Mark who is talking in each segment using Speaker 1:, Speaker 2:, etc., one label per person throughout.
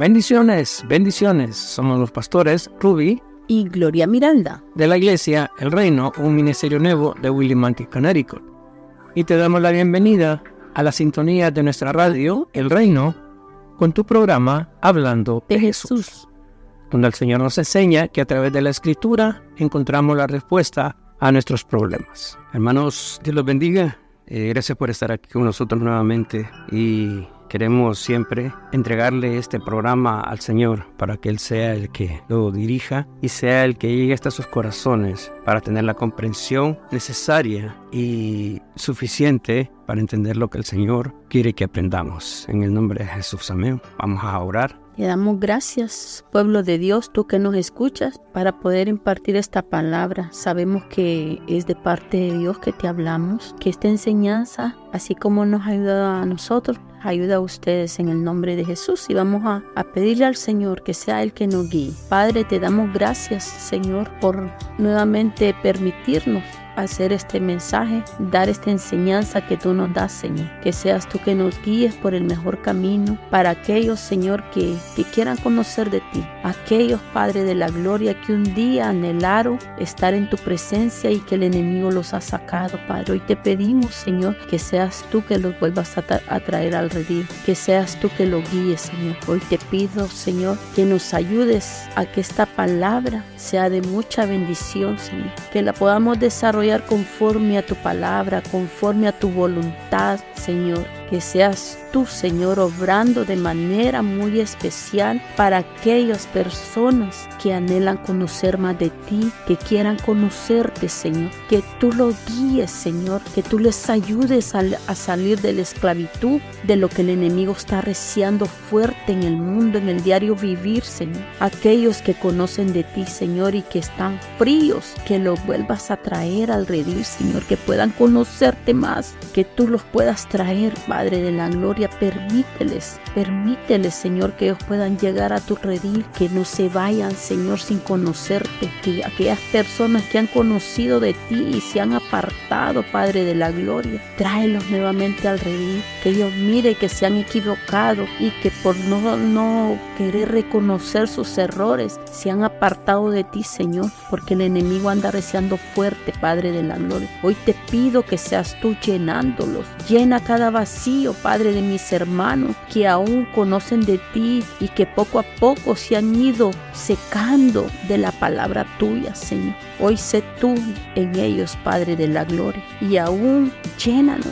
Speaker 1: Bendiciones, bendiciones. Somos los pastores Ruby
Speaker 2: y Gloria Miranda
Speaker 1: de la iglesia El Reino, un ministerio nuevo de Willimantic, Connecticut. Y te damos la bienvenida a la sintonía de nuestra radio El Reino con tu programa Hablando de, Jesús, donde el Señor nos enseña que a través de la escritura encontramos la respuesta a nuestros problemas. Hermanos, Dios los bendiga. Eh, gracias por estar aquí con nosotros nuevamente y Queremos siempre entregarle este programa al Señor para que Él sea el que lo dirija y sea el que llegue hasta sus corazones para tener la comprensión necesaria y suficiente para entender lo que el Señor quiere que aprendamos. En el nombre de Jesús, amén. Vamos a orar.
Speaker 2: Le damos gracias, pueblo de Dios, tú que nos escuchas, para poder impartir esta palabra. Sabemos que es de parte de Dios que te hablamos, que esta enseñanza, así como nos ha ayudado a nosotros, ayuda a ustedes en el nombre de Jesús y vamos a, a, pedirle al Señor que sea el que nos guíe. Padre, te damos gracias, Señor, por nuevamente permitirnos hacer este mensaje, dar esta enseñanza que tú nos das, Señor. Que seas tú que nos guíes por el mejor camino para aquellos, Señor, que, que quieran conocer de ti. Aquellos, Padre de la gloria, que un día anhelaron estar en tu presencia y que el enemigo los ha sacado, Padre. Hoy te pedimos, Señor, que seas tú que los vuelvas a, a traer al redil, que seas tú que lo guíes, Señor. Hoy te pido, Señor, que nos ayudes a que esta palabra sea de mucha bendición, Señor. Que la podamos desarrollar conforme a tu palabra, conforme a tu voluntad, Señor. Que seas tú, Señor, obrando de manera muy especial para aquellas personas que anhelan conocer más de ti, que quieran conocerte, Señor. Que tú los guíes, Señor, que tú les ayudes a, salir de la esclavitud, de lo que el enemigo está reciando fuerte en el mundo, en el diario vivir, Señor. Aquellos que conocen de ti, Señor, y que están fríos, que los vuelvas a traer al redil, Señor, que puedan conocerte más, que tú los puedas traer, Padre de la gloria, permíteles, permíteles, Señor, que ellos puedan llegar a tu redil, que no se vayan, Señor, sin conocerte, que aquellas personas que han conocido de ti y se han apartado, Padre de la gloria, tráelos nuevamente al redil, que ellos miren que se han equivocado y que por no, no querer reconocer sus errores, se han apartado de ti, Señor, porque el enemigo anda deseando fuerte, Padre de la gloria. Hoy te pido que seas tú llenándolos, llena cada vacío Padre de mis hermanos, que aún conocen de ti y que poco a poco se han ido secando de la palabra tuya, Señor. Hoy sé tú en ellos, Padre de la gloria, y aún llénanos,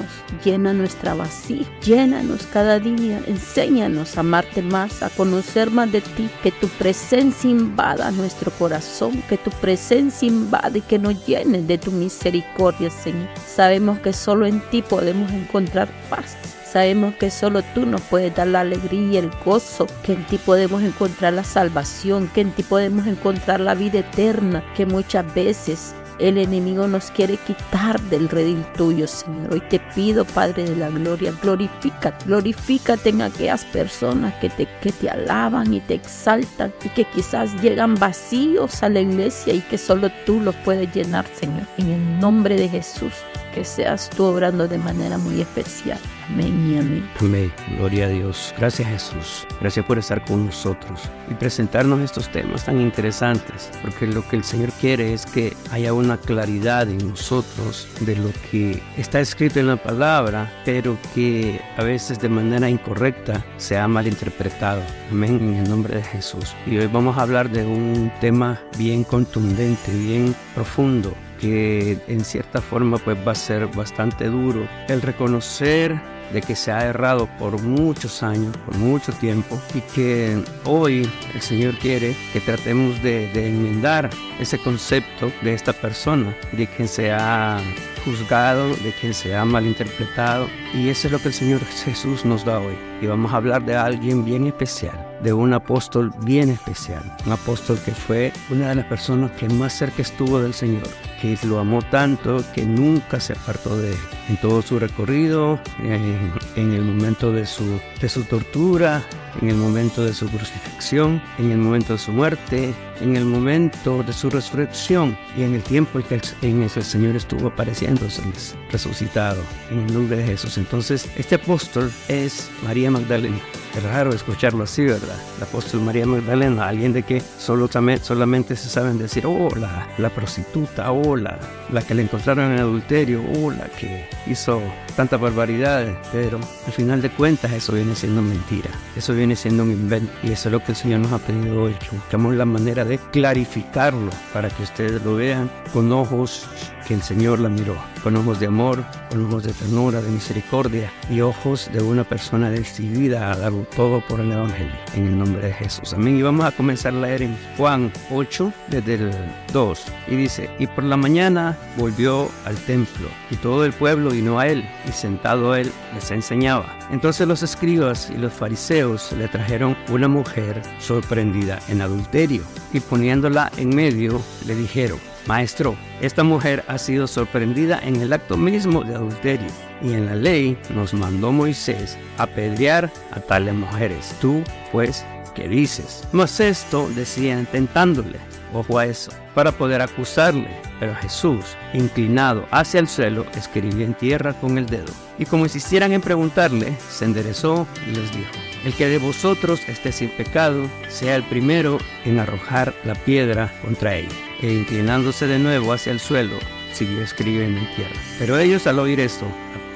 Speaker 2: llena nuestra vacía, llénanos cada día, enséñanos a amarte más, a conocer más de ti, que tu presencia invada nuestro corazón, que tu presencia invade y que nos llene de tu misericordia, Señor. Sabemos que solo en ti podemos encontrar paz. Sabemos que solo tú nos puedes dar la alegría y el gozo, que en ti podemos encontrar la salvación, que en ti podemos encontrar la vida eterna, que muchas veces el enemigo nos quiere quitar del redil tuyo, Señor. Hoy te pido, Padre de la gloria, glorifícate, glorifícate en aquellas personas que te, que te alaban y te exaltan y que quizás llegan vacíos a la iglesia y que solo tú los puedes llenar, Señor. En el nombre de Jesús, que seas tú obrando de manera muy especial. Amén y amén.
Speaker 1: Amén. Gloria a Dios. Gracias Jesús. Gracias por estar con nosotros y presentarnos estos temas tan interesantes, porque lo que el Señor quiere es que haya una claridad en nosotros de lo que está escrito en la palabra, pero que a veces de manera incorrecta se ha malinterpretado. Amén. En el nombre de Jesús. Y hoy vamos a hablar de un tema bien contundente, bien profundo que en cierta forma pues va a ser bastante duro el reconocer de que se ha errado por muchos años, por mucho tiempo, y que hoy el Señor quiere que tratemos de, enmendar ese concepto de esta persona, de quien se ha juzgado, de quien se ha malinterpretado, y eso es lo que el Señor Jesús nos da hoy. Y vamos a hablar de alguien bien especial, de un apóstol bien especial, un apóstol que fue una de las personas que más cerca estuvo del Señor, que lo amó tanto que nunca se apartó de él. En todo su recorrido, en, en el momento de su, de su tortura, en el momento de su crucifixión, en el momento de su muerte, en el momento de su resurrección y en el tiempo en que el, Señor estuvo apareciéndose resucitado en el nombre de Jesús. Entonces, este apóstol es María Magdalena. Es raro escucharlo así, ¿verdad? El apóstol María Magdalena, alguien de que solo, solamente se saben decir, oh, la, prostituta, oh, la, que le encontraron en adulterio, oh, que hizo tantas barbaridades, pero al final de cuentas eso viene siendo mentira, eso viene siendo un invento y eso es lo que el Señor nos ha pedido hoy, que buscamos la manera de clarificarlo para que ustedes lo vean con ojos que el Señor la miró, con ojos de amor, con ojos de ternura, de misericordia y ojos de una persona decidida a darlo todo por el Evangelio, en el nombre de Jesús. Amén. Y vamos a comenzar a leer en Juan 8, desde el 2, y dice, y por la mañana volvió al templo, y todo el pueblo vino a él, y sentado él les enseñaba. Entonces los escribas y los fariseos le trajeron una mujer sorprendida en adulterio, y poniéndola en medio, le dijeron, Maestro, esta mujer ha sido sorprendida en el acto mismo de adulterio y en la ley nos mandó Moisés apedrear a tales mujeres. Tú, pues, ¿qué dices? Mas esto decían tentándole, ojo a eso, para poder acusarle. Pero Jesús, inclinado hacia el suelo, escribió en tierra con el dedo. Y como insistieran en preguntarle, se enderezó y les dijo, el que de vosotros esté sin pecado, sea el primero en arrojar la piedra contra ella e inclinándose de nuevo hacia el suelo, siguió escribiendo en tierra. Pero ellos al oír esto,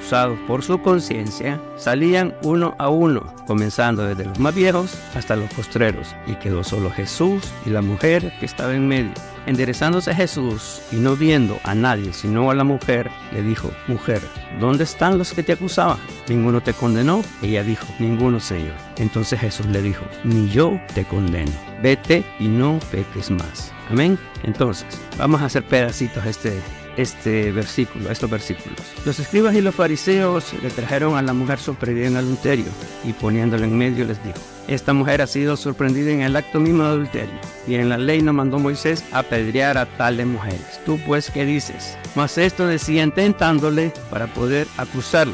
Speaker 1: acusados por su conciencia, salían uno a uno, comenzando desde los más viejos hasta los postreros, y quedó solo Jesús y la mujer que estaba en medio. Enderezándose Jesús y no viendo a nadie sino a la mujer, le dijo, Mujer, ¿dónde están los que te acusaban? ¿Ninguno te condenó? Ella dijo, Ninguno, Señor. Entonces Jesús le dijo, Ni yo te condeno. Vete y no peques más. Amén. Entonces, vamos a hacer pedacitos este, este versículo, estos versículos. Los escribas y los fariseos le trajeron a la mujer sorprendida en adulterio y poniéndola en medio les dijo, esta mujer ha sido sorprendida en el acto mismo de adulterio y en la ley nos mandó Moisés apedrear a tales mujeres. Tú pues, ¿qué dices? Mas esto decían tentándole para poder acusarle.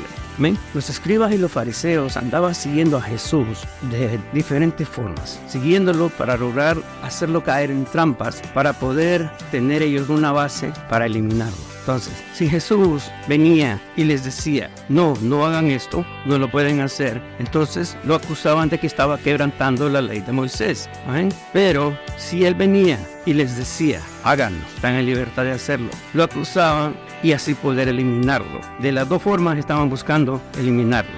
Speaker 1: Los escribas y los fariseos andaban siguiendo a Jesús de diferentes formas, siguiéndolo para lograr hacerlo caer en trampas, para poder tener ellos una base para eliminarlo. Entonces, si Jesús venía y les decía, no, no hagan esto, no lo pueden hacer, entonces lo acusaban de que estaba quebrantando la ley de Moisés. Pero si él venía y les decía, háganlo, están en libertad de hacerlo, lo acusaban y así poder eliminarlo. De las dos formas estaban buscando eliminarlo,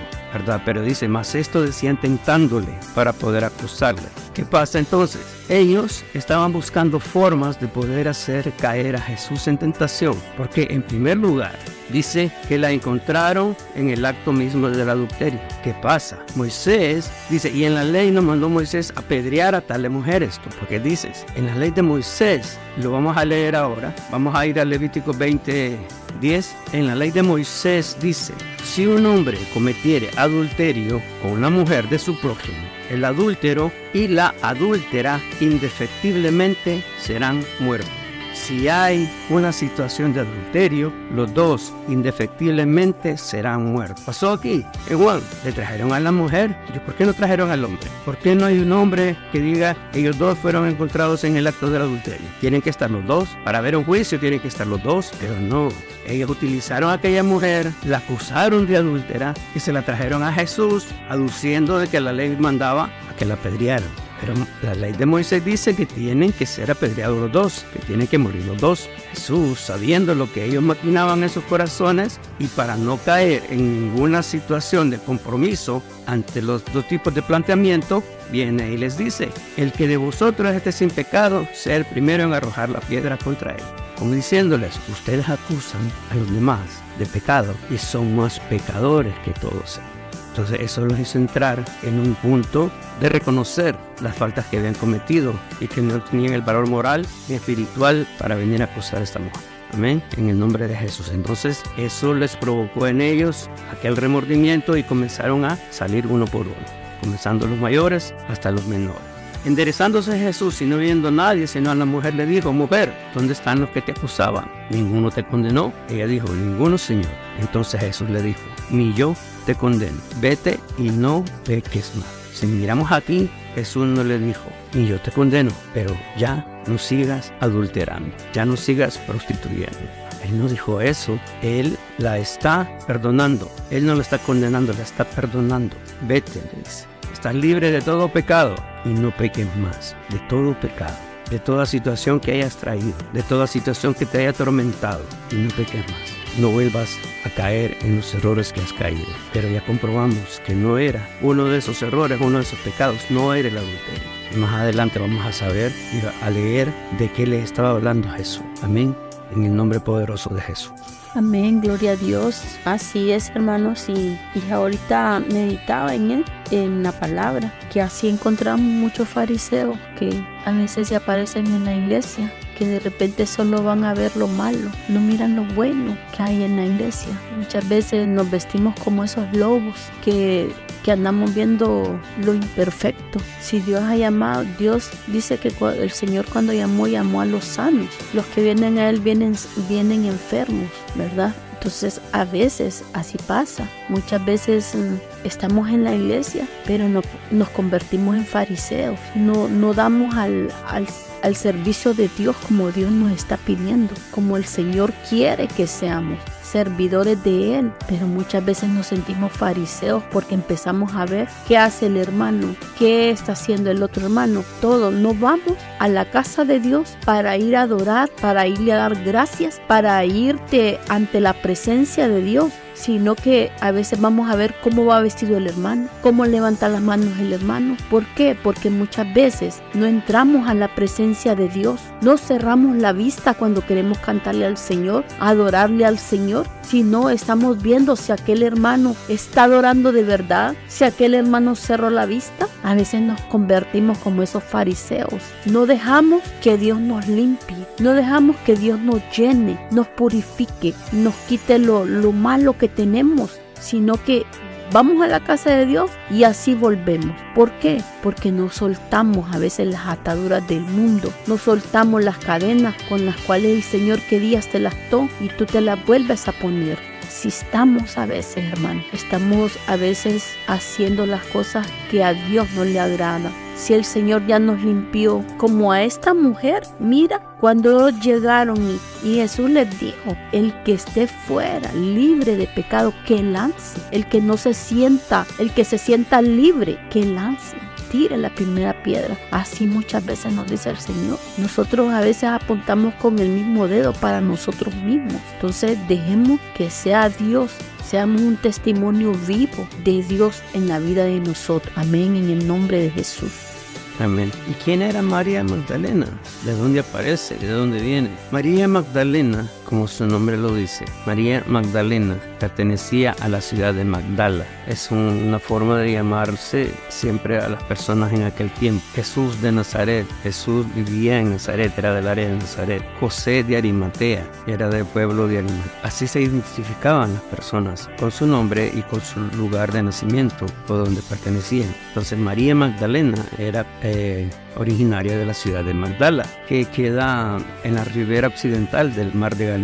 Speaker 1: Pero dice, más esto decían tentándole para poder acusarle. ¿Qué pasa entonces? Ellos estaban buscando formas de poder hacer caer a Jesús en tentación, porque en primer lugar dice que la encontraron en el acto mismo del adulterio. ¿Qué pasa? Moisés dice, y en la ley nos mandó Moisés apedrear a tales mujeres. ¿Por qué dices? En la ley de Moisés, lo vamos a leer ahora, vamos a ir a Levítico 20, 10. En la ley de Moisés dice, si un hombre cometiere adulterio con una mujer de su prójimo, el adúltero y la adúltera indefectiblemente serán muertos si hay una situación de adulterio, los dos indefectiblemente serán muertos. Pasó aquí, igual, le trajeron a la mujer, ¿por qué no trajeron al hombre? ¿Por qué no hay un hombre que diga ellos dos fueron encontrados en el acto del adulterio? Tienen que estar los dos, para ver un juicio tienen que estar los dos, pero no. Ellos utilizaron a aquella mujer, la acusaron de adúltera y se la trajeron a Jesús, aduciendo de que la ley mandaba a que la apedrearan. Pero la ley de Moisés dice que tienen que ser apedreados los dos, que tienen que morir los dos. Jesús, sabiendo lo que ellos maquinaban en sus corazones y para no caer en ninguna situación de compromiso ante los dos tipos de planteamiento, viene y les dice, el que de vosotros esté sin pecado, sea el primero en arrojar la piedra contra él. Como diciéndoles, ustedes acusan a los demás de pecado y son más pecadores que todos entonces eso los hizo entrar en un punto de reconocer las faltas que habían cometido y que no tenían el valor moral ni espiritual para venir a acusar a esta mujer. Amén. En el nombre de Jesús. Entonces eso les provocó en ellos aquel remordimiento y comenzaron a salir uno por uno, comenzando los mayores hasta los menores. Enderezándose Jesús y no viendo a nadie, sino a la mujer le dijo, mujer, ¿dónde están los que te acusaban? ¿Ninguno te condenó? Ella dijo, ninguno, Señor. Entonces Jesús le dijo, ni yo te condeno, vete y no peques más. Si miramos aquí, Jesús no le dijo, ni yo te condeno, pero ya no sigas adulterando, ya no sigas prostituyendo. Él no dijo eso, Él la está perdonando, Él no la está condenando, la está perdonando. Vete, le dice, estás libre de todo pecado y no peques más, de todo pecado, de toda situación que hayas traído, de toda situación que te haya atormentado y no peques más no vuelvas a caer en los errores que has caído. Pero ya comprobamos que no era uno de esos errores, uno de esos pecados, no era el adulterio. más adelante vamos a saber y a leer de qué le estaba hablando Jesús. Amén. En el nombre poderoso de Jesús.
Speaker 2: Amén, gloria a Dios. Así es, hermanos. Y, y ahorita meditaba en él, en la palabra, que así encontramos muchos fariseos que a veces se aparecen en la iglesia de repente solo van a ver lo malo, no miran lo bueno que hay en la iglesia. Muchas veces nos vestimos como esos lobos que, que andamos viendo lo imperfecto. Si Dios ha llamado, Dios dice que el Señor cuando llamó, llamó a los sanos. Los que vienen a Él vienen, vienen enfermos, ¿verdad? Entonces a veces así pasa. Muchas veces mm, estamos en la iglesia, pero no, nos convertimos en fariseos. No, no damos al, al al servicio de Dios como Dios nos está pidiendo, como el Señor quiere que seamos servidores de Él, pero muchas veces nos sentimos fariseos porque empezamos a ver qué hace el hermano, qué está haciendo el otro hermano, todo. No vamos a la casa de Dios para ir a adorar, para irle a dar gracias, para irte ante la presencia de Dios sino que a veces vamos a ver cómo va vestido el hermano, cómo levanta las manos el hermano. ¿Por qué? Porque muchas veces no entramos a la presencia de Dios, no cerramos la vista cuando queremos cantarle al Señor, adorarle al Señor, sino estamos viendo si aquel hermano está adorando de verdad, si aquel hermano cerró la vista. A veces nos convertimos como esos fariseos. No dejamos que Dios nos limpie, no dejamos que Dios nos llene, nos purifique, nos quite lo, lo malo que tenemos, sino que vamos a la casa de Dios y así volvemos. ¿Por qué? Porque no soltamos a veces las ataduras del mundo, no soltamos las cadenas con las cuales el Señor quería te las ató y tú te las vuelves a poner. Si estamos a veces, hermano, estamos a veces haciendo las cosas que a Dios no le agradan si el Señor ya nos limpió, como a esta mujer, mira, cuando llegaron y, Jesús les dijo, el que esté fuera, libre de pecado, que lance, el que no se sienta, el que se sienta libre, que lance tire la primera piedra. Así muchas veces nos dice el Señor. Nosotros a veces apuntamos con el mismo dedo para nosotros mismos. Entonces dejemos que sea Dios seamos un testimonio vivo de Dios en la vida de nosotros. Amén, en el nombre de Jesús.
Speaker 1: Amén. ¿Y quién era María Magdalena? ¿De dónde aparece? ¿De dónde viene? María Magdalena, como su nombre lo dice, María Magdalena pertenecía a la ciudad de Magdala. Es una forma de llamarse siempre a las personas en aquel tiempo. Jesús de Nazaret. Jesús vivía en Nazaret, era del área de Nazaret. José de Arimatea, era del pueblo de Arimatea. Así se identificaban las personas con su nombre y con su lugar de nacimiento o donde pertenecían. Entonces María Magdalena era eh, originaria de la ciudad de Magdala, que queda en la ribera occidental del mar de Galilea.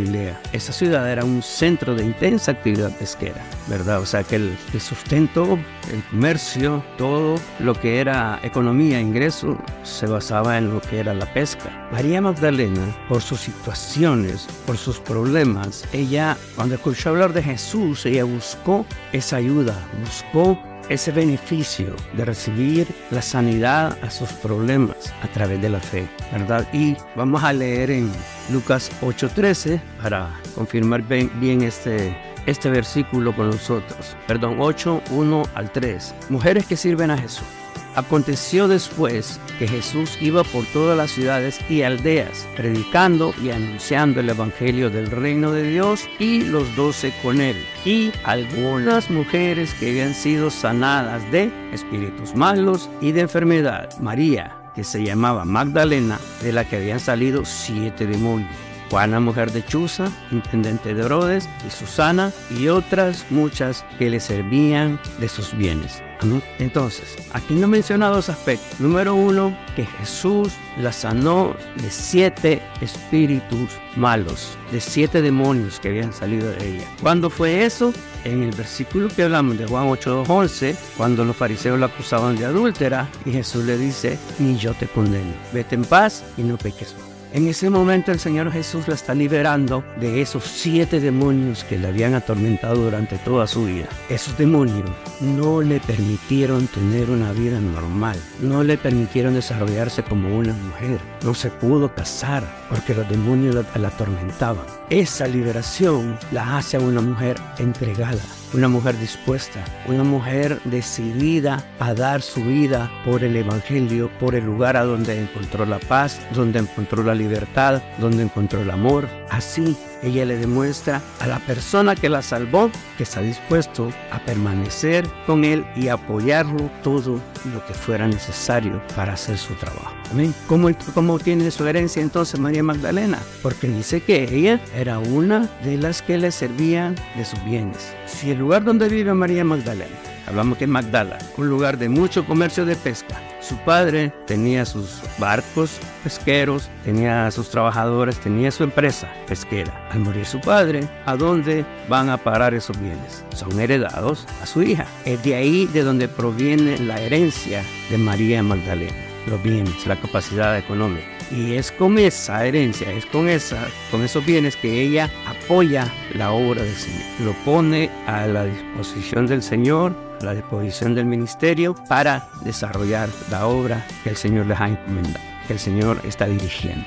Speaker 1: Esa ciudad era un centro de intensa actividad pesquera, ¿verdad? O sea que el, sustento, el comercio, todo lo que era economía, ingreso, se basaba en lo que era la pesca. María Magdalena, por sus situaciones, por sus problemas, ella, cuando escuchó hablar de Jesús, ella buscó esa ayuda, buscó ese beneficio de recibir la sanidad a sus problemas a través de la fe, ¿verdad? Y vamos a leer en Lucas 8:13 para confirmar bien, este, este versículo con nosotros. Perdón, 8, 1 al 3. Mujeres que sirven a Jesús. Aconteció después que Jesús iba por todas las ciudades y aldeas, predicando y anunciando el Evangelio del reino de Dios y los doce con él, y algunas mujeres que habían sido sanadas de espíritus malos y de enfermedad. María, que se llamaba Magdalena, de la que habían salido siete demonios. Juana, mujer de Chuza, intendente de Herodes, y Susana, y otras muchas que le servían de sus bienes. Entonces, aquí no menciona dos aspectos. Número uno, que Jesús la sanó de siete espíritus malos, de siete demonios que habían salido de ella. ¿Cuándo fue eso? En el versículo que hablamos de Juan 8:11, cuando los fariseos la acusaban de adúltera, y Jesús le dice, ni yo te condeno, vete en paz y no peques. En ese momento el Señor Jesús la está liberando de esos siete demonios que le habían atormentado durante toda su vida. Esos demonios no le permitieron tener una vida normal, no le permitieron desarrollarse como una mujer, no se pudo casar porque los demonios la, atormentaban. Esa liberación la hace a una mujer entregada una mujer dispuesta, una mujer decidida a dar su vida por el Evangelio, por el lugar a donde encontró la paz, donde encontró la libertad, donde encontró el amor. Así ella le demuestra a la persona que la salvó que está dispuesto a permanecer con él y apoyarlo todo lo que fuera necesario para hacer su trabajo. Amén. ¿Cómo, ¿Cómo tiene su herencia entonces María Magdalena? Porque dice que ella era una de las que le servían de sus bienes. Si el lugar donde vive María Magdalena, hablamos que es Magdala, un lugar de mucho comercio de pesca, su padre tenía sus barcos pesqueros, tenía sus trabajadores, tenía su empresa pesquera. Al morir su padre, ¿a dónde van a parar esos bienes? Son heredados a su hija. Es de ahí de donde proviene la herencia de María Magdalena, los bienes, la capacidad económica. Y es con esa herencia, es con, esa, con esos bienes que ella apoya la obra del Señor. Lo pone a la disposición del Señor la disposición del ministerio para desarrollar la obra que el Señor les ha encomendado, que el Señor está dirigiendo.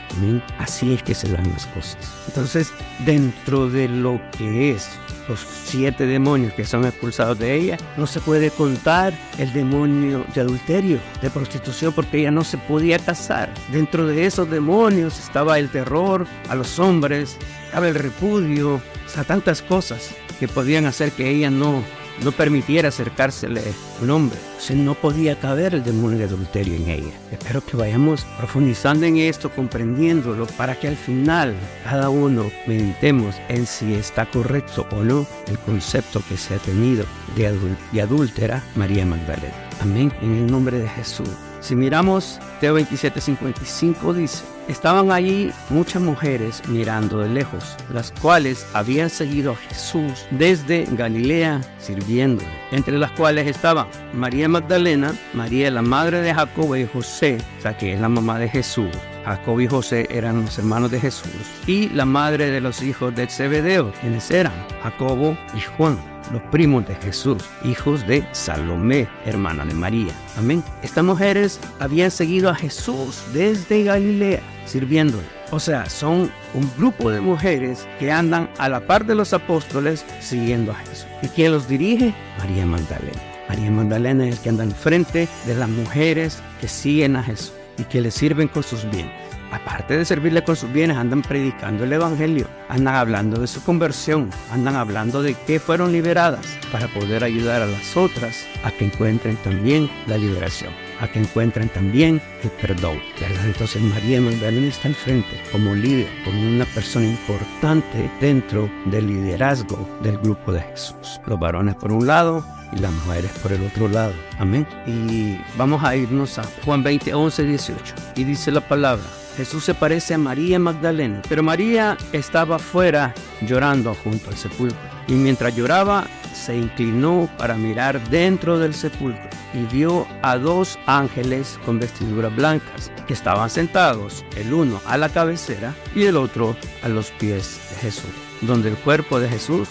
Speaker 1: Así es que se dan las cosas. Entonces, dentro de lo que es los siete demonios que son expulsados de ella, no se puede contar el demonio de adulterio, de prostitución, porque ella no se podía casar. Dentro de esos demonios estaba el terror a los hombres, estaba el repudio, o sea, tantas cosas que podían hacer que ella no no permitiera acercársele un hombre. O no podía caber el demonio de adulterio en ella. Espero que vayamos profundizando en esto, comprendiéndolo, para que al final cada uno meditemos en si está correcto o no el concepto que se ha tenido de, de adúltera María Magdalena. Amén. En el nombre de Jesús. Si miramos Teo 27:55 dice, estaban allí muchas mujeres mirando de lejos, las cuales habían seguido a Jesús desde Galilea sirviéndole, entre las cuales estaban María Magdalena, María la madre de Jacobo y José, o sea que es la mamá de Jesús, Jacob y José eran los hermanos de Jesús, y la madre de los hijos de Zebedeo, quienes eran Jacobo y Juan los primos de Jesús, hijos de Salomé, hermana de María. Amén. Estas mujeres habían seguido a Jesús desde Galilea, sirviéndole. O sea, son un grupo de mujeres que andan a la par de los apóstoles siguiendo a Jesús. ¿Y quién los dirige? María Magdalena. María Magdalena es el que anda al frente de las mujeres que siguen a Jesús y que le sirven con sus bienes aparte de servirle con sus bienes, andan predicando el Evangelio, andan hablando de su conversión, andan hablando de que fueron liberadas para poder ayudar a las otras a que encuentren también la liberación, a que encuentren también el perdón. ¿verdad? Entonces María Magdalena está al frente como líder, como una persona importante dentro del liderazgo del grupo de Jesús. Los varones por un lado, y las mujeres por el otro lado. Amén. Y vamos a irnos a Juan 20, 11, 18. Y dice la palabra, Jesús se parece a María Magdalena, pero María estaba fuera llorando junto al sepulcro. Y mientras lloraba, se inclinó para mirar dentro del sepulcro y vio a dos ángeles con vestiduras blancas que estaban sentados, el uno a la cabecera y el otro a los pies de Jesús, donde el cuerpo de Jesús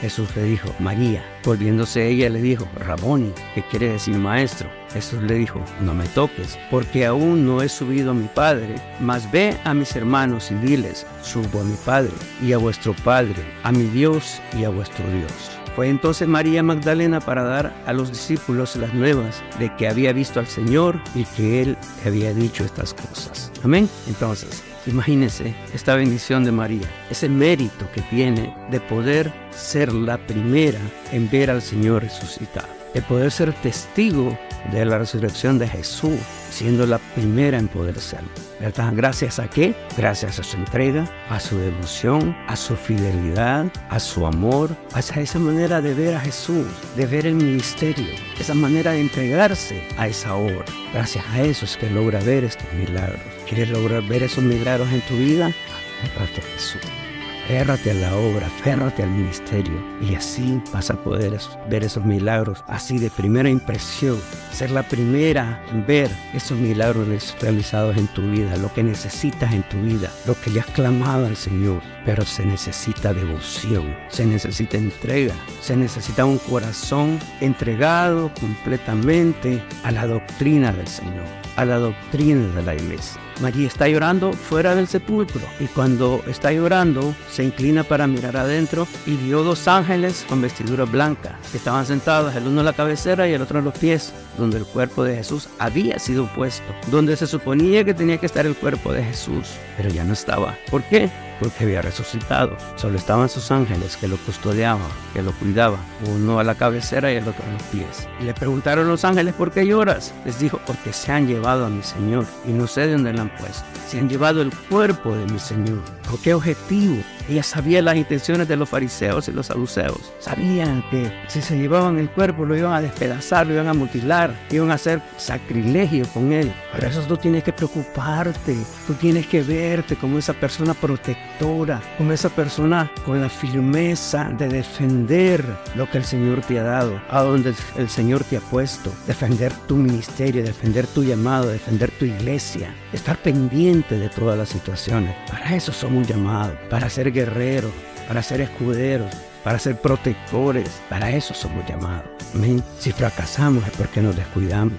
Speaker 1: Jesús le dijo, María. Volviéndose ella le dijo, Raboni, que quiere decir maestro. Jesús le dijo, no me toques, porque aún no he subido a mi Padre, mas ve a mis hermanos y diles, subo a mi Padre y a vuestro Padre, a mi Dios y a vuestro Dios. Fue entonces María Magdalena para dar a los discípulos las nuevas de que había visto al Señor y que Él había dicho estas cosas. Amén. Entonces, imagínense esta bendición de María, ese mérito que tiene de poder ser la primera en ver al Señor resucitado, de poder ser testigo de la resurrección de Jesús, siendo la primera en poder serlo. ¿Verdad? Gracias a qué? Gracias a su entrega, a su devoción, a su fidelidad, a su amor, a esa manera de ver a Jesús, de ver el ministerio, esa manera de entregarse a esa obra. Gracias a eso es que logra ver estos milagros. ¿Quieres lograr ver esos milagros en tu vida? Gracias a Jesús. Férrate a la obra, férrate al ministerio y así vas a poder ver esos milagros, así de primera impresión, ser la primera en ver esos milagros realizados en tu vida, lo que necesitas en tu vida, lo que le has clamado al Señor. Pero se necesita devoción, se necesita entrega, se necesita un corazón entregado completamente a la doctrina del Señor, a la doctrina de la iglesia. María está llorando fuera del sepulcro y cuando está llorando se inclina para mirar adentro y vio dos ángeles con vestiduras blancas que estaban sentados, el uno en la cabecera y el otro en los pies, donde el cuerpo de Jesús había sido puesto, donde se suponía que tenía que estar el cuerpo de Jesús, pero ya no estaba. ¿Por qué? Porque había resucitado. Solo estaban sus ángeles que lo custodiaban, que lo cuidaban, uno a la cabecera y el otro a los pies. Y le preguntaron los ángeles, ¿por qué lloras? Les dijo, porque se han llevado a mi Señor y no sé de dónde lo han puesto. Se han llevado el cuerpo de mi Señor. ¿Con qué objetivo? Ella sabía las intenciones de los fariseos y los saduceos. Sabían que si se llevaban el cuerpo lo iban a despedazar, lo iban a mutilar, iban a hacer sacrilegio con él. Por eso tú tienes que preocuparte, tú tienes que verte como esa persona protectora, como esa persona con la firmeza de defender lo que el Señor te ha dado, a donde el Señor te ha puesto, defender tu ministerio, defender tu llamado, defender tu iglesia, estar pendiente de todas las situaciones. Para eso somos llamados, para ser guerreros, para ser escuderos, para ser protectores. Para eso somos llamados. Si fracasamos es porque nos descuidamos.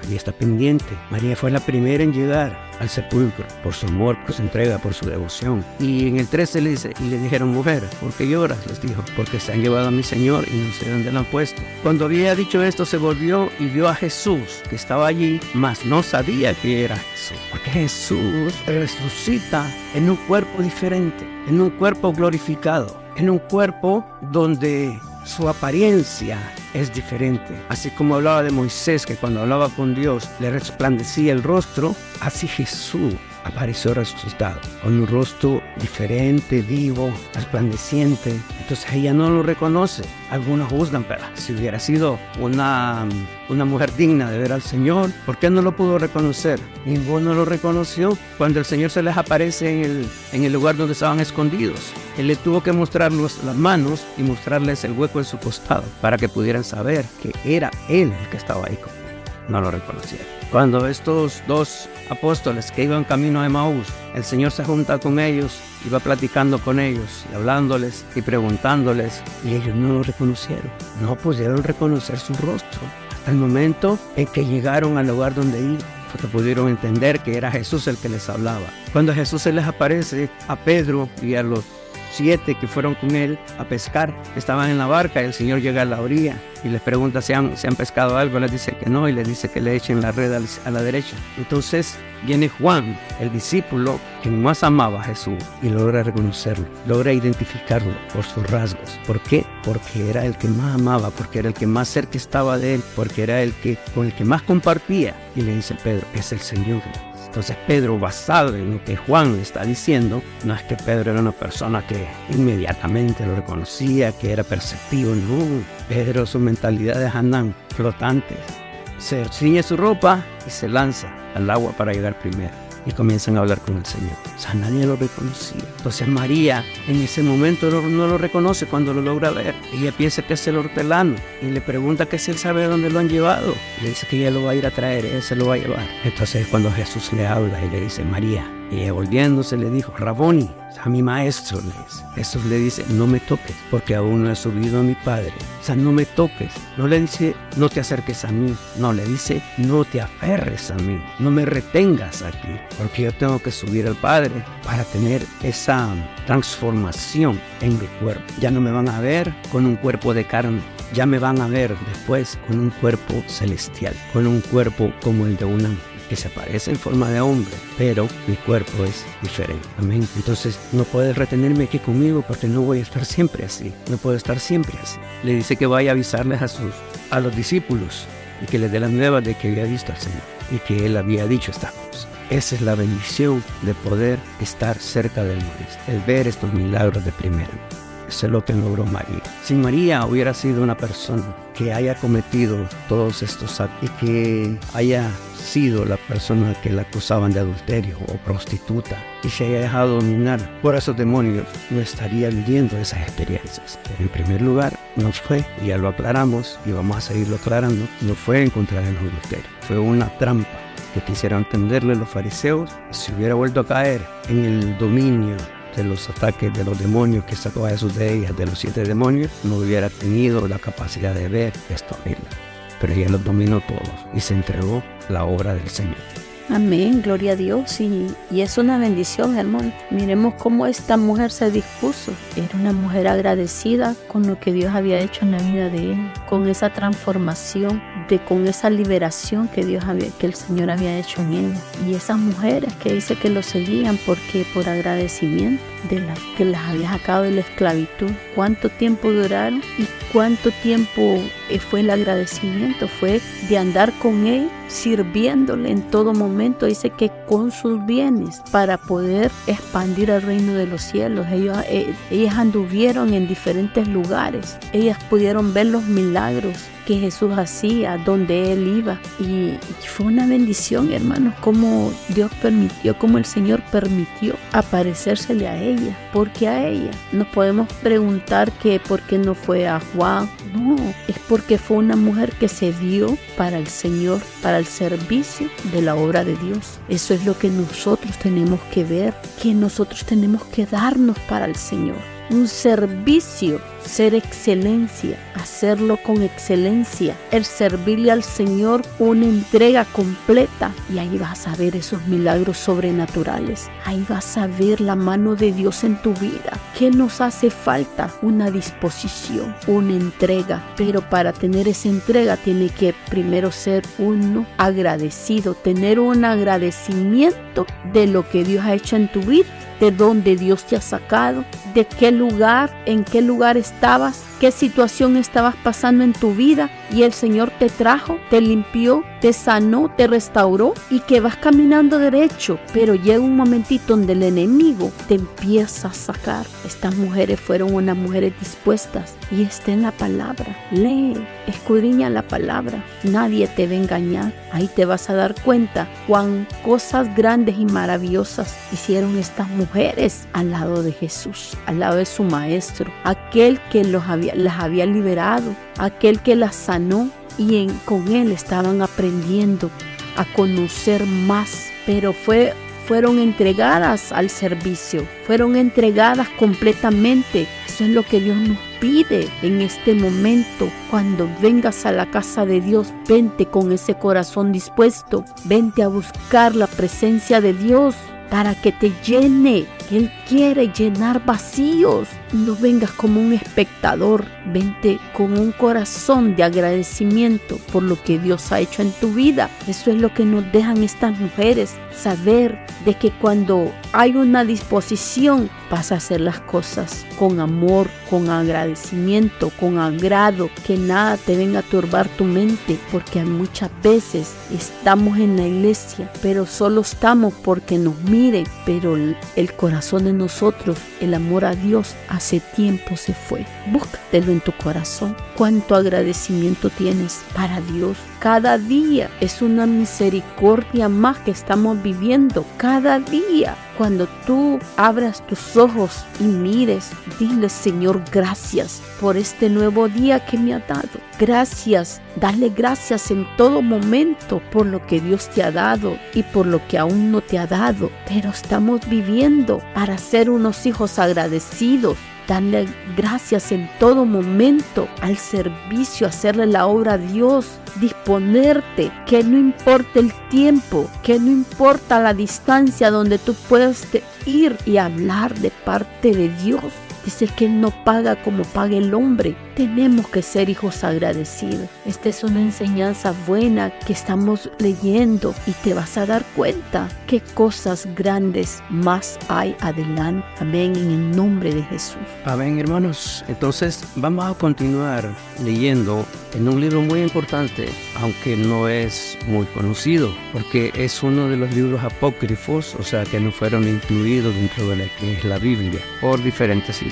Speaker 1: María está pendiente. María fue la primera en llegar al sepulcro por su amor, por su entrega, por su devoción. Y en el 13 le dice, y le dijeron, mujer, ¿por qué lloras? Les dijo, porque se han llevado a mi Señor y no sé dónde lo han puesto. Cuando había dicho esto, se volvió y vio a Jesús que estaba allí, mas no sabía que era Jesús. Porque Jesús resucita en un cuerpo diferente, en un cuerpo glorificado en un cuerpo donde su apariencia es diferente. Así como hablaba de Moisés, que cuando hablaba con Dios le resplandecía el rostro, así Jesús apareció resucitado, con un rostro diferente, vivo, resplandeciente. Entonces ella no lo reconoce. Algunos juzgan, pero si hubiera sido una, una mujer digna de ver al Señor, ¿por qué no lo pudo reconocer? Ninguno lo reconoció cuando el Señor se les aparece en el, en el lugar donde estaban escondidos. Él le tuvo que mostrarles las manos y mostrarles el hueco en su costado para que pudieran saber que era Él el que estaba ahí. No lo reconocieron. Cuando estos dos apóstoles que iban camino a Emaús, el Señor se junta con ellos, iba platicando con ellos y hablándoles y preguntándoles, y ellos no lo reconocieron, no pudieron reconocer su rostro hasta el momento en que llegaron al lugar donde iban pudieron entender que era Jesús el que les hablaba. Cuando Jesús se les aparece a Pedro y a los siete que fueron con él a pescar, estaban en la barca y el Señor llega a la orilla y les pregunta si han, han pescado algo, les dice que no y les dice que le echen la red a la derecha. Entonces viene Juan, el discípulo que más amaba a Jesús y logra reconocerlo, logra identificarlo por sus rasgos. ¿Por qué? Porque era el que más amaba, porque era el que más cerca estaba de él, porque era el que con el que más compartía. Y le dice Pedro, es el Señor. Entonces Pedro, basado en lo que Juan le está diciendo, no es que Pedro era una persona que inmediatamente lo reconocía, que era perceptivo, no. Pedro, sus mentalidades andan flotantes. Se ciñe su ropa y se lanza al agua para llegar primero y comienzan a hablar con el Señor. O sea, nadie lo reconocía. Entonces María en ese momento no, lo reconoce cuando lo logra ver. Ella piensa que es el hortelano y le pregunta que si él sabe dónde lo han llevado. le dice que ella lo va a ir a traer, él se lo va a llevar. Entonces cuando Jesús le habla y le dice, María, Y volviéndose le dijo, Raboni, a mi maestro le dice. Jesús le dice, no me toques, porque aún no he subido a mi Padre. O sea, no me toques. No le dice, no te acerques a mí. No, le dice, no te aferres a mí. No me retengas aquí, porque yo tengo que subir al Padre para tener esa transformación en mi cuerpo. Ya no me van a ver con un cuerpo de carne. Ya me van a ver después con un cuerpo celestial, con un cuerpo como el de un ángel que se parece en forma de hombre, pero mi cuerpo es diferente. Amén. Entonces no puedes retenerme aquí conmigo porque no voy a estar siempre así. No puedo estar siempre así. Le dice que vaya a avisarles a sus a los discípulos y que les dé las nuevas de que había visto al Señor y que él había dicho estas. Esa es la bendición de poder estar cerca del Maestro, el ver estos milagros de primera Es lo que logró María. Si María hubiera sido una persona que haya cometido todos estos actos y que haya sido la persona que la acusaban de adulterio o prostituta y se haya dejado dominar por esos demonios, no estaría viviendo esas experiencias. En primer lugar, no fue, ya lo aclaramos y vamos a seguirlo aclarando, no fue encontrar el adulterio, fue una trampa que quisieron tenderle los fariseos. Si hubiera vuelto a caer en el dominio de los ataques de los demonios que sacó a Jesús de ellas, de los siete demonios, no hubiera tenido la capacidad de ver esto mismo pero ella los dominó todos y se entregó la obra del Señor.
Speaker 2: Amén, gloria a Dios. Y, y, es una bendición, hermano. Miremos cómo esta mujer se dispuso. Era una mujer agradecida con lo que Dios había hecho en la vida de él, con esa transformación, de con esa liberación que Dios había, que el Señor había hecho en ella. Y esas mujeres que dice que lo seguían porque por agradecimiento de la que las había sacado de la esclavitud. ¿Cuánto tiempo duraron y cuánto tiempo eh, fue el agradecimiento? Fue de andar con él, sirviéndole en todo momento. Dice que con sus bienes para poder expandir el reino de los cielos. Eh, ellas anduvieron en diferentes lugares. Ellas pudieron ver los milagros que Jesús hacía, donde Él iba. Y, fue una bendición, hermanos, como Dios permitió, como el Señor permitió aparecérsele a ella. porque a ella? Nos podemos preguntar que por qué no fue a Juan. No, es porque fue una mujer que se dio para el Señor, para el servicio de la obra de Dios. Eso es lo que nosotros tenemos que ver, que nosotros tenemos que darnos para el Señor un servicio, ser excelencia, hacerlo con excelencia, el servirle al Señor una entrega completa y ahí vas a ver esos milagros sobrenaturales, ahí vas a ver la mano de Dios en tu vida. ¿Qué nos hace falta? Una disposición, una entrega, pero para tener esa entrega tiene que primero ser uno agradecido, tener un agradecimiento de lo que Dios ha hecho en tu vida de dónde Dios te ha sacado, de qué lugar, en qué lugar qué situación estabas pasando en tu vida y el Señor te trajo, te limpió, te sanó, te restauró y que vas caminando derecho, pero llega un momentito donde el enemigo te empieza a sacar. Estas mujeres fueron unas mujeres dispuestas y está en la palabra. Lee, escudriña la palabra. Nadie te va a engañar. Ahí te vas a dar cuenta cuán cosas grandes y maravillosas hicieron estas mujeres al lado de Jesús, al lado de su maestro, aquel que las había liberado, aquel que las sanó y con él estaban aprendiendo a conocer más, pero fue fueron entregadas al servicio, fueron entregadas completamente. Eso es lo que Dios nos pide en este momento. Cuando vengas a la casa de Dios, vente con ese corazón dispuesto, vente a buscar la presencia de Dios para que te llene. Él quiere llenar vacíos. No vengas como un espectador, vente con un corazón de agradecimiento por lo que Dios ha hecho en tu vida. Eso es lo que nos dejan estas mujeres, saber de que cuando hay una disposición vas a hacer las cosas con amor, con agradecimiento, con agrado, que nada te venga a turbar tu mente, porque muchas veces estamos en la iglesia, pero solo estamos porque nos miren, pero el corazón de nosotros, el amor a Dios, hace tiempo se fue. Búscatelo en tu corazón. Cuánto agradecimiento tienes para Dios cada día es una misericordia más que estamos viviendo. Cada día, cuando tú abras tus ojos y mires, dile Señor, gracias por este nuevo día que me ha dado. Gracias, dale gracias en todo momento por lo que Dios te ha dado y por lo que aún no te ha dado. Pero estamos viviendo para ser unos hijos agradecidos Darle gracias en todo momento al servicio, hacerle la obra a Dios, disponerte, que no importa el tiempo, que no importa la distancia donde tú puedes ir y hablar de parte de Dios. Dice que Él no paga como paga el hombre. Tenemos que ser hijos agradecidos. Esta es una enseñanza buena que estamos leyendo y te vas a dar cuenta qué cosas grandes más hay adelante. Amén, en el nombre de Jesús.
Speaker 1: Amén, hermanos. Entonces vamos a continuar leyendo en un libro muy importante, aunque no es muy conocido, porque es uno de los libros apócrifos, o sea, que no fueron incluidos dentro de la que es la Biblia, por diferentes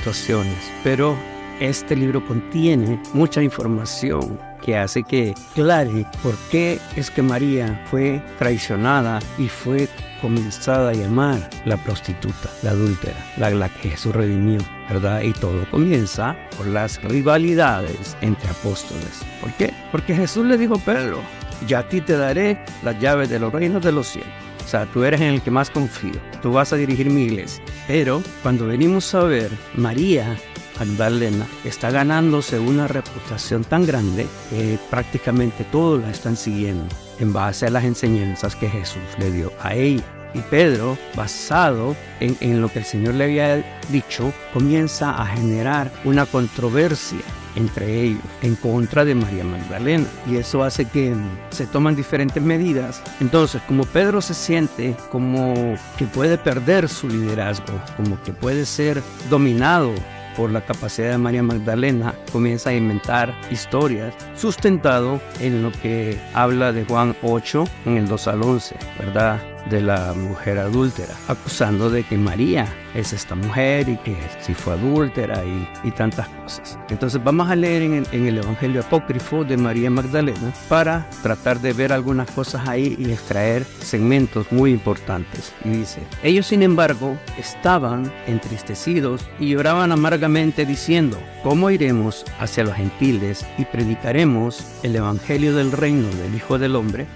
Speaker 1: Pero este libro contiene mucha información que hace que clare por qué es que María fue traicionada y fue comenzada a llamar la prostituta, la adúltera, la, la que Jesús redimió, ¿verdad? Y todo comienza por las rivalidades entre apóstoles. ¿Por qué? Porque Jesús le dijo a Pedro, ya a ti te daré las llaves de los reinos de los cielos. Sea, tú eres en el que más confío. Tú vas a dirigir mi iglesia. Pero cuando venimos a ver, María Magdalena está ganándose una reputación tan grande que prácticamente todos la están siguiendo en base a las enseñanzas que Jesús le dio a ella. Y Pedro, basado en, en, lo que el Señor le había dicho, comienza a generar una controversia entre ellos en contra de María Magdalena. Y eso hace que se toman diferentes medidas. Entonces, como Pedro se siente como que puede perder su liderazgo, como que puede ser dominado por la capacidad de María Magdalena, comienza a inventar historias sustentado en lo que habla de Juan 8 en el 2 al 11, ¿verdad? De la mujer adúltera, acusando de que María es esta mujer y que si fue adúltera y, tantas cosas. Entonces vamos a leer en el, Evangelio apócrifo de María Magdalena para tratar de ver algunas cosas ahí y extraer segmentos muy importantes. Y dice, ellos sin embargo estaban entristecidos y lloraban amargamente diciendo, ¿cómo iremos hacia los gentiles y predicaremos el Evangelio del reino del Hijo del Hombre?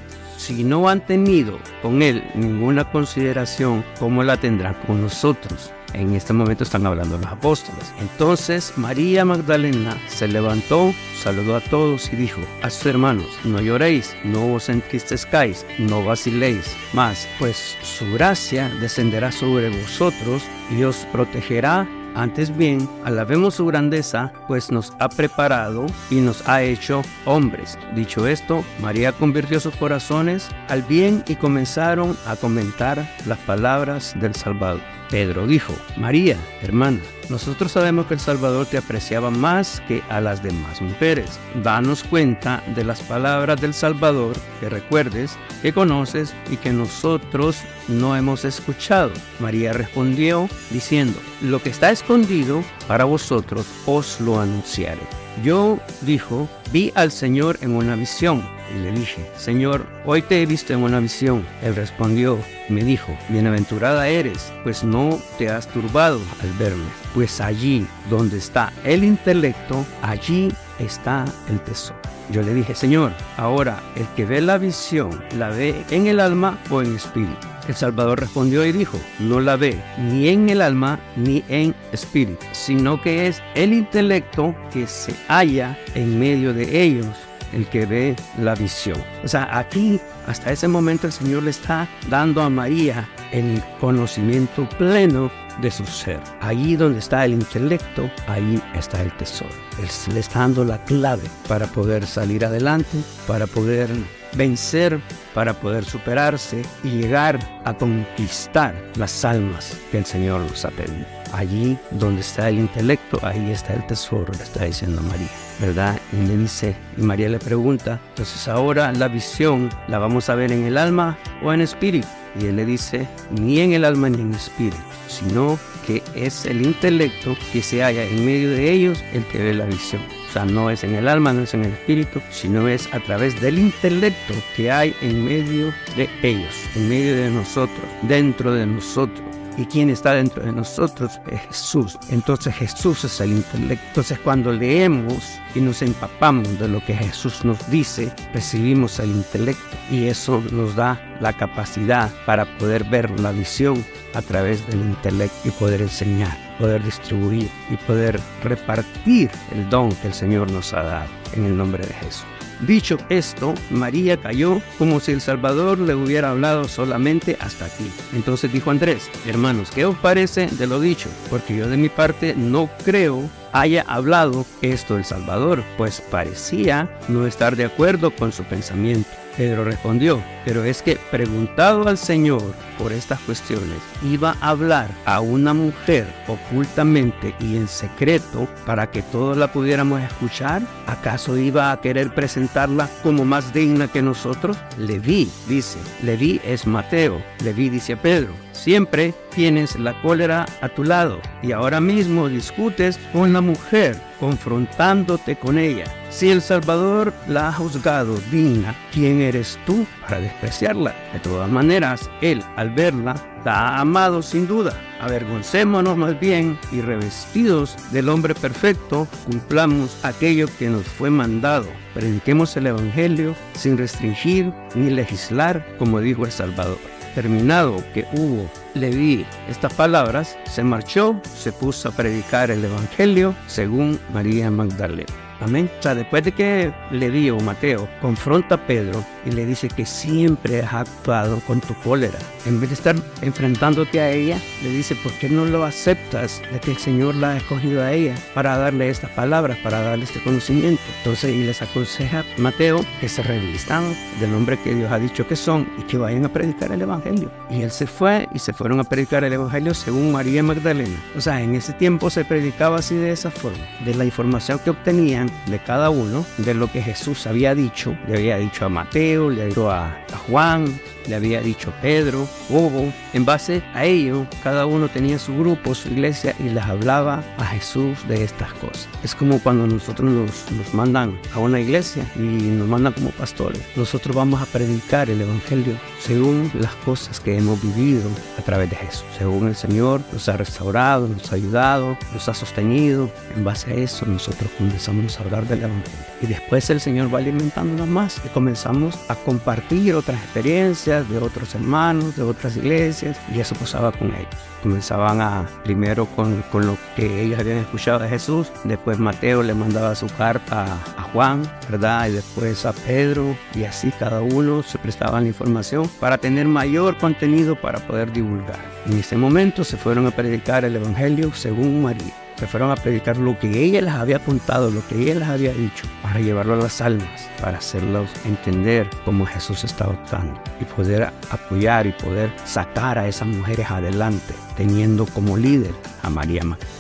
Speaker 1: Si no han tenido con Él ninguna consideración, ¿cómo la tendrán con nosotros? En este momento están hablando los apóstoles. Entonces María Magdalena se levantó, saludó a todos y dijo a sus hermanos, no lloréis, no os entristezcáis, no vaciléis más, pues su gracia descenderá sobre vosotros y os protegerá antes bien, alabemos su grandeza, pues nos ha preparado y nos ha hecho hombres. Dicho esto, María convirtió sus corazones al bien y comenzaron a comentar las palabras del Salvador. Pedro dijo, María, hermana, nosotros sabemos que el Salvador te apreciaba más que a las demás mujeres. Danos cuenta de las palabras del Salvador que recuerdes, que conoces y que nosotros no hemos escuchado. María respondió diciendo, lo que está escondido para vosotros os lo anunciaré. Yo, dijo, vi al Señor en una visión y le dije, Señor, hoy te he visto en una visión. Él respondió, me dijo, bienaventurada eres, pues no te has turbado al verme, pues allí donde está el intelecto, allí está el tesoro. Yo le dije, Señor, ahora el que ve la visión, ¿la ve en el alma o en espíritu? El Salvador respondió y dijo, no la ve ni en el alma ni en espíritu, sino que es el intelecto que se halla en medio de ellos el que ve la visión. O sea, aquí hasta ese momento el Señor le está dando a María el conocimiento pleno de su ser. Allí donde está el intelecto, ahí está el tesoro. Él le está dando la clave para poder salir adelante, para poder vencer, para poder superarse y llegar a conquistar las almas que el Señor nos ha pedido. Allí donde está el intelecto, ahí está el tesoro, le está diciendo María, ¿verdad? Y le dice, y María le pregunta, entonces ahora la visión la vamos a ver en el alma o en espíritu. Y él le dice, ni en el alma ni en espíritu, sino que es el intelecto que se halla en medio de ellos el que ve la visión. sea, no es en el alma, no es en el espíritu, sino es a través del intelecto que hay en medio de ellos, en medio de nosotros, dentro de nosotros. ¿Y quién está dentro de nosotros? Es Jesús. Entonces Jesús es el intelecto. Entonces cuando leemos y nos empapamos de lo que Jesús nos dice, recibimos el intelecto y eso nos da la capacidad para poder ver la visión a través del intelecto y poder enseñar, poder distribuir y poder repartir el don que el Señor nos ha dado en el nombre de Jesús. Dicho esto, María cayó como si el Salvador le hubiera hablado solamente hasta aquí. Entonces dijo Andrés, hermanos, ¿qué os parece de lo dicho? Porque yo de mi parte no creo haya hablado esto el Salvador, pues parecía no estar de acuerdo con su pensamiento. Pedro respondió, pero es que preguntado al Señor por estas cuestiones, iba a hablar a una mujer ocultamente y en secreto para que todos la pudiéramos escuchar. ¿Acaso iba a querer presentarla como más digna que nosotros? Leví, dice, Leví es Mateo. Leví dice a Pedro, siempre tienes la cólera a tu lado y ahora mismo discutes con la mujer, confrontándote con ella. Si el Salvador la ha juzgado digna, ¿quién eres tú para despreciarla? De todas maneras, Él al verla la ha amado sin duda. Avergoncémonos más bien y revestidos del hombre perfecto, cumplamos aquello que nos fue mandado. Prediquemos el Evangelio sin restringir ni legislar, como dijo el Salvador terminado que hubo Leví estas palabras, se marchó, se puso a predicar el Evangelio según María Magdalena. Amén. O sea, después de que Leví o Mateo confronta a Pedro y le dice que siempre has actuado con tu cólera, en vez de estar enfrentándote a ella, le dice, ¿por qué no lo aceptas de que el Señor la ha escogido a ella para darle estas palabras, para darle este conocimiento? Entonces, y les aconseja Mateo que se revistan del nombre que Dios ha dicho que son y que vayan a predicar el Evangelio. Y él se fue y se fueron a predicar el Evangelio según María Magdalena. O sea, en ese tiempo se predicaba así de esa forma, de la información que obtenían de cada uno, de lo que Jesús había dicho, le había dicho a Mateo, le había dicho a, Juan, le había dicho Pedro, Hugo. En base a ello, cada uno tenía su grupo, su iglesia y les hablaba a Jesús de estas cosas. Es como cuando nosotros nos, nos mandan a una iglesia y nos mandan como pastores. Nosotros vamos a predicar el Evangelio según las cosas que hemos vivido a través de Jesús. Según el Señor nos ha restaurado, nos ha ayudado, nos ha sostenido. En base a eso, nosotros comenzamos a hablar del Evangelio. Y después el Señor va alimentándonos más y comenzamos a compartir otras experiencias de otros hermanos, de otras iglesias. Y eso pasaba con ellos. Comenzaban a, primero con, con lo que ellos habían escuchado de Jesús. Después Mateo le mandaba su carta a, a Juan, ¿verdad? Y después a Pedro. Y así cada uno se prestaba la información para tener mayor contenido para poder divulgar. En ese momento se fueron a predicar el Evangelio según María. Se fueron a predicar lo que ella les había contado, lo que ella les había dicho, para llevarlo a las almas, para hacerlos entender cómo Jesús estaba actuando y poder apoyar y poder sacar a esas mujeres adelante, teniendo como líder a María Magdalena.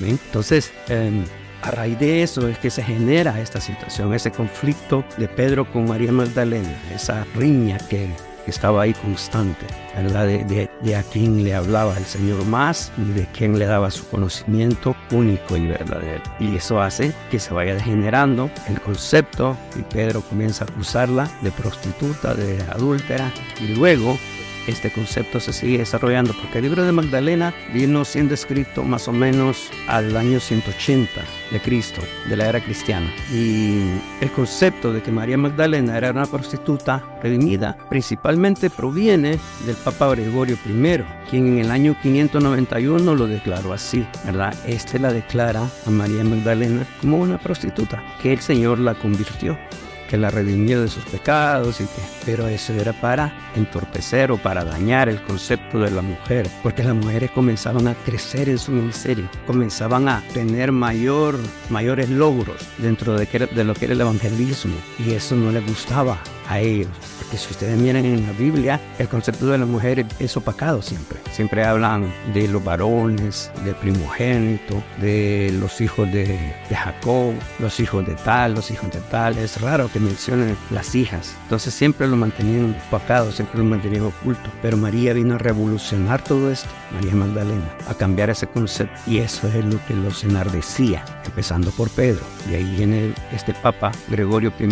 Speaker 1: Entonces, eh, a raíz de eso es que se genera esta situación, ese conflicto de Pedro con María Magdalena, esa riña que, que estaba ahí constante, ¿verdad? De, de, de, a quién le hablaba el Señor más y de quién le daba su conocimiento único y verdadero. Y eso hace que se vaya degenerando el concepto y Pedro comienza a acusarla de prostituta, de adúltera y luego este concepto se sigue desarrollando porque el libro de Magdalena vino siendo escrito más o menos al año 180 de Cristo, de la era cristiana. Y el concepto de que María Magdalena era una prostituta redimida principalmente proviene del Papa Gregorio I, quien en el año 591 lo declaró así, ¿verdad? Este la declara a María Magdalena como una prostituta, que el Señor la convirtió que la redimió de sus pecados y que pero eso era para entorpecer o para dañar el concepto de la mujer porque las mujeres comenzaban a crecer en su ministerio comenzaban a tener mayor mayores logros dentro de, que, de lo que era el evangelismo y eso no les gustaba a ellos porque si ustedes miran en la Biblia, el concepto de la mujer es opacado siempre. Siempre hablan de los varones, del primogénito, de los hijos de, de Jacob, los hijos de tal, los hijos de tal. Es raro que mencionen las hijas. Entonces siempre lo mantenían opacado, siempre lo mantenían oculto. Pero María vino a revolucionar todo esto, María Magdalena, a cambiar ese concepto. Y eso es lo que los enardecía, empezando por Pedro. Y ahí viene este Papa Gregorio I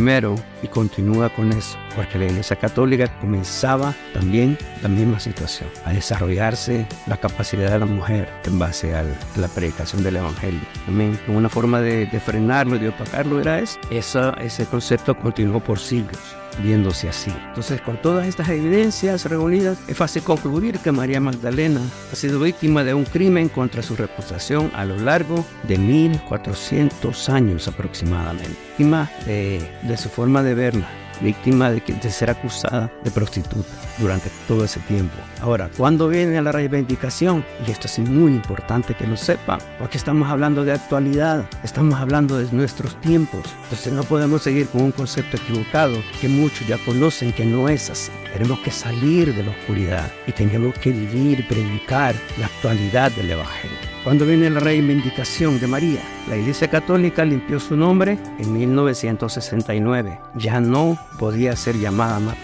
Speaker 1: y continúa con eso, porque la Iglesia Católica comenzaba también la misma situación, a desarrollarse la capacidad de la mujer en base a la predicación del Evangelio. También una forma de, frenarlo y de opacarlo era eso. ese concepto continuó por siglos viéndose así. Entonces, con todas estas evidencias reunidas, es fácil concluir que María Magdalena ha sido víctima de un crimen contra su reputación a lo largo de 1400 años aproximadamente. Víctima de, de su forma de verla, víctima de, de, ser acusada de prostituta durante todo ese tiempo. Ahora, ¿cuándo viene la reivindicación? Y esto es muy importante que lo sepan, porque estamos hablando de actualidad, estamos hablando de nuestros tiempos. Entonces no podemos seguir con un concepto equivocado que muchos ya conocen que no es así. Tenemos que salir de la oscuridad y tenemos que vivir, predicar la actualidad del Evangelio. Cuando viene la reivindicación de María, la Iglesia Católica limpió su nombre en 1969. Ya no podía ser llamada más,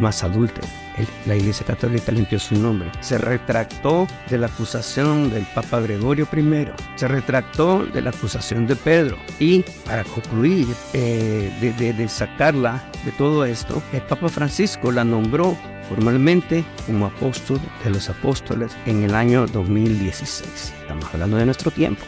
Speaker 1: más adulta. La Iglesia Católica limpió su nombre. Se retractó de la acusación del Papa Gregorio I. Se retractó de la acusación de Pedro. Y para concluir, eh, de, de sacarla de todo esto, el Papa Francisco la nombró formalmente como apóstol de los apóstoles en el año 2016. Estamos hablando de nuestro tiempo.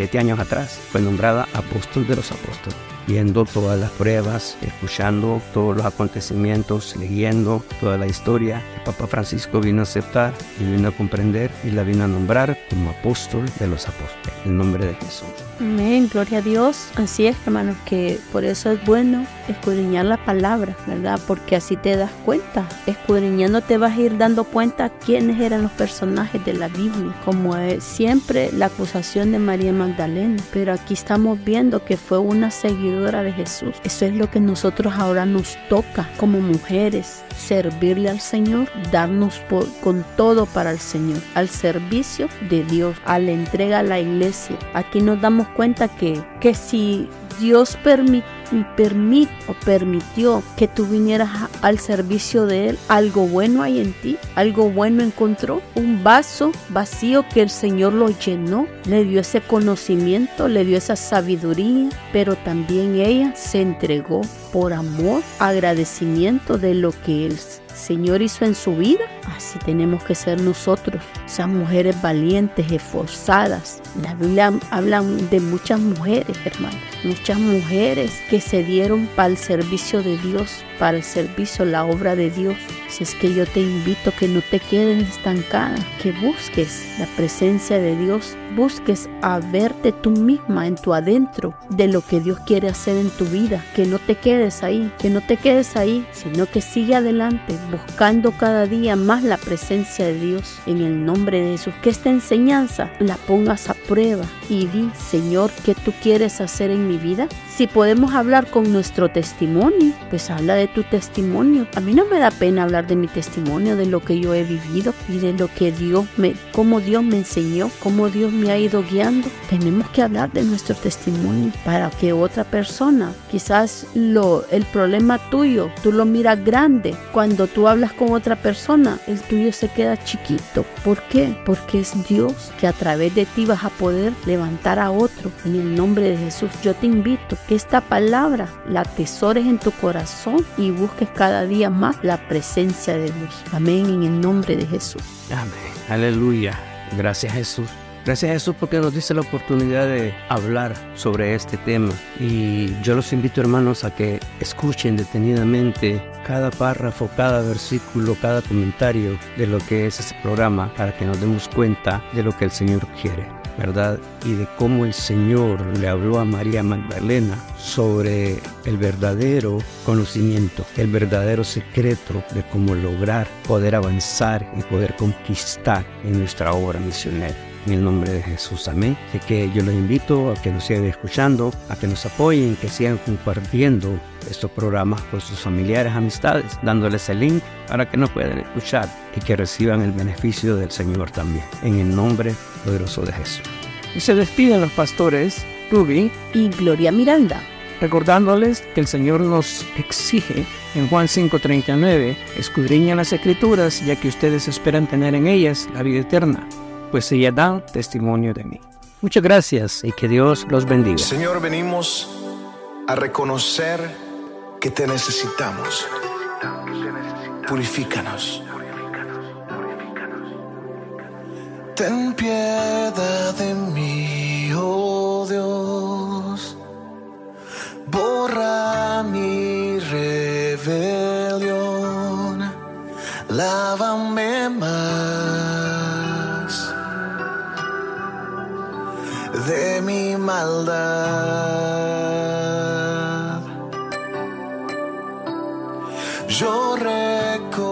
Speaker 1: Siete años atrás fue nombrada apóstol de los apóstoles viendo todas las pruebas, escuchando todos los acontecimientos, leyendo toda la historia. El Papa Francisco vino a aceptar y vino a comprender y la vino a nombrar como apóstol de los apóstoles, en nombre de Jesús.
Speaker 2: Gloria a Dios. Así es, hermanos, que por eso es bueno escudriñar la palabra, ¿verdad? Porque así te das cuenta. Escudriñando te vas a ir dando cuenta quiénes eran los personajes de la Biblia, como es siempre la acusación de María Magdalena. Pero aquí estamos viendo que fue una seguidora de Jesús. Eso es lo que nosotros ahora nos toca como mujeres, servirle al Señor, darnos por, con todo para el Señor, al servicio de Dios, a la entrega a la iglesia. Aquí nos damos cuenta que, que si Dios permite permite o permitió que tú vinieras al servicio de Él, algo bueno hay en ti, algo bueno encontró, un vaso vacío que el Señor lo llenó, le dio ese conocimiento, le dio esa sabiduría, pero también ella se entregó por amor, agradecimiento de lo que Él Señor hizo en su vida, así tenemos que ser nosotros, esas mujeres valientes, esforzadas. La Biblia habla de muchas mujeres, hermanos, muchas mujeres que se dieron para el servicio de Dios, para el servicio, la obra de Dios. Si es que yo te invito que no te quedes estancada, que busques la presencia de Dios, busques a verte tú misma en tu adentro de lo que Dios quiere hacer en tu vida, que no te quedes ahí, que no te quedes ahí, sino que sigue adelante, buscando cada día más la presencia de Dios en el nombre de Jesús. Que esta enseñanza la pongas a prueba y di, Señor, ¿qué tú quieres hacer en mi vida? Si podemos hablar con nuestro testimonio, pues habla de tu testimonio. A mí no me da pena hablar de mi testimonio, de lo que yo he vivido y de lo que Dios me, cómo Dios me enseñó, cómo Dios ha ido guiando. Tenemos que hablar de nuestro testimonio para que otra persona, quizás el problema tuyo, tú lo miras grande. Cuando tú hablas con otra persona, el tuyo se queda chiquito. ¿Por qué? Porque es Dios que a través de ti vas a poder levantar a otro. En el nombre de Jesús, yo te invito que esta palabra la atesores en tu corazón y busques cada día más la presencia de Dios. Amén, en el nombre de Jesús.
Speaker 1: Amén. Aleluya. Gracias Jesús. Gracias a Jesús porque nos dice la oportunidad de hablar sobre este tema. Y yo los invito hermanos a que escuchen detenidamente cada párrafo, cada versículo, cada comentario de lo que es ese programa para que nos demos cuenta de lo que el Señor quiere. ¿verdad? Y de cómo el Señor le habló a María Magdalena sobre el verdadero conocimiento, el verdadero secreto de cómo lograr poder avanzar y poder conquistar en nuestra obra misionera. En el nombre de Jesús. Amén. Así que yo los invito a que nos sigan escuchando, a que nos apoyen, que sigan compartiendo estos programas con sus familiares, amistades, dándoles el link para que nos puedan escuchar y que reciban el beneficio del Señor también. En el nombre poderoso de Jesús.
Speaker 3: Y se despiden los pastores Ruby
Speaker 2: y Gloria Miranda
Speaker 3: recordándoles que el Señor nos exige en Juan 5:39, escudriñan las escrituras ya que ustedes esperan tener en ellas la vida eterna, pues ellas dan testimonio de mí. Muchas gracias y que Dios los bendiga.
Speaker 4: Señor, venimos a reconocer que te necesitamos. Purifícanos. Ten piedad de mí, oh Dios. Borra mi rebelión. Lávame más de mi maldad. Yo reconozco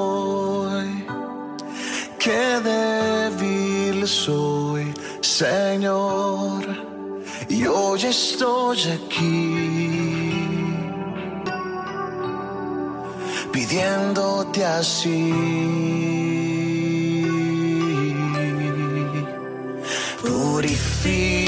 Speaker 4: hoy que débil soy, Señor, y hoy estoy aquí pidiéndote así. Purifica